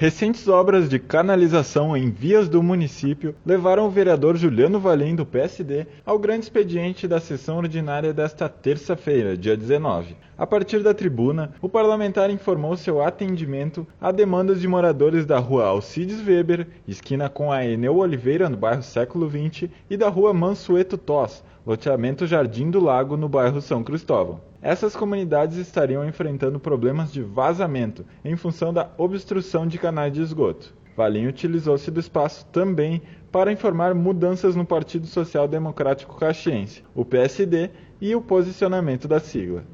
Recentes obras de canalização em vias do município levaram o vereador Juliano Valim, do PSD, ao grande expediente da sessão ordinária desta terça-feira, dia 19. A partir da tribuna, o parlamentar informou seu atendimento a demandas de moradores da rua Alcides Weber, esquina com a Eneu Oliveira, no bairro Século XX, e da rua Mansueto Tos, loteamento Jardim do Lago, no bairro São Cristóvão. Essas comunidades estariam enfrentando problemas de vazamento em função da obstrução de canais de esgoto. Valim utilizou-se do espaço também para informar mudanças no Partido Social Democrático Caxiense, o PSD, e o posicionamento da sigla.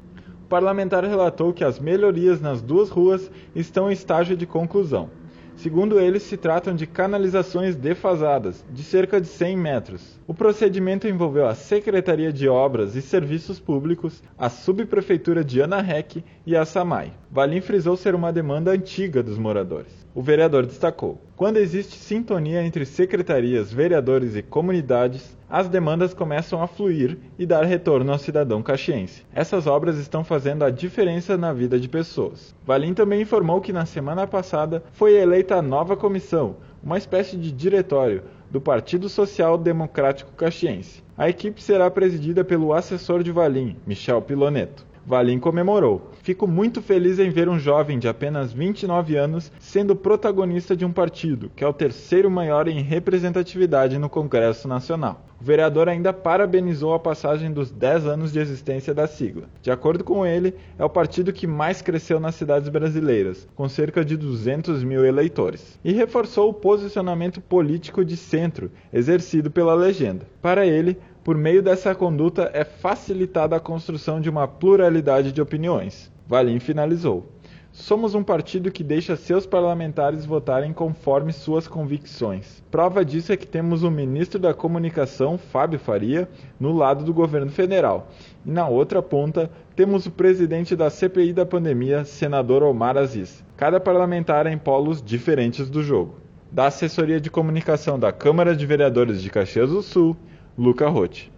O parlamentar relatou que as melhorias nas duas ruas estão em estágio de conclusão. Segundo eles, se tratam de canalizações defasadas, de cerca de 100 metros. O procedimento envolveu a Secretaria de Obras e Serviços Públicos, a Subprefeitura de Ana Rec e a SAMAI. Valim frisou ser uma demanda antiga dos moradores. O vereador destacou: quando existe sintonia entre secretarias, vereadores e comunidades, as demandas começam a fluir e dar retorno ao cidadão caxiense. Essas obras estão fazendo a diferença na vida de pessoas. Valim também informou que na semana passada foi eleita a nova comissão, uma espécie de diretório do Partido Social Democrático Caxiense. A equipe será presidida pelo assessor de Valim, Michel Piloneto. Valim comemorou. Fico muito feliz em ver um jovem de apenas 29 anos sendo protagonista de um partido, que é o terceiro maior em representatividade no Congresso Nacional. O vereador ainda parabenizou a passagem dos 10 anos de existência da sigla. De acordo com ele, é o partido que mais cresceu nas cidades brasileiras, com cerca de 200 mil eleitores. E reforçou o posicionamento político de centro exercido pela legenda. Para ele, por meio dessa conduta é facilitada a construção de uma pluralidade de opiniões. Valim finalizou. Somos um partido que deixa seus parlamentares votarem conforme suas convicções. Prova disso é que temos o ministro da Comunicação, Fábio Faria, no lado do governo federal. E na outra ponta, temos o presidente da CPI da pandemia, senador Omar Aziz. Cada parlamentar em polos diferentes do jogo. Da assessoria de comunicação da Câmara de Vereadores de Caxias do Sul, Luca Rotti.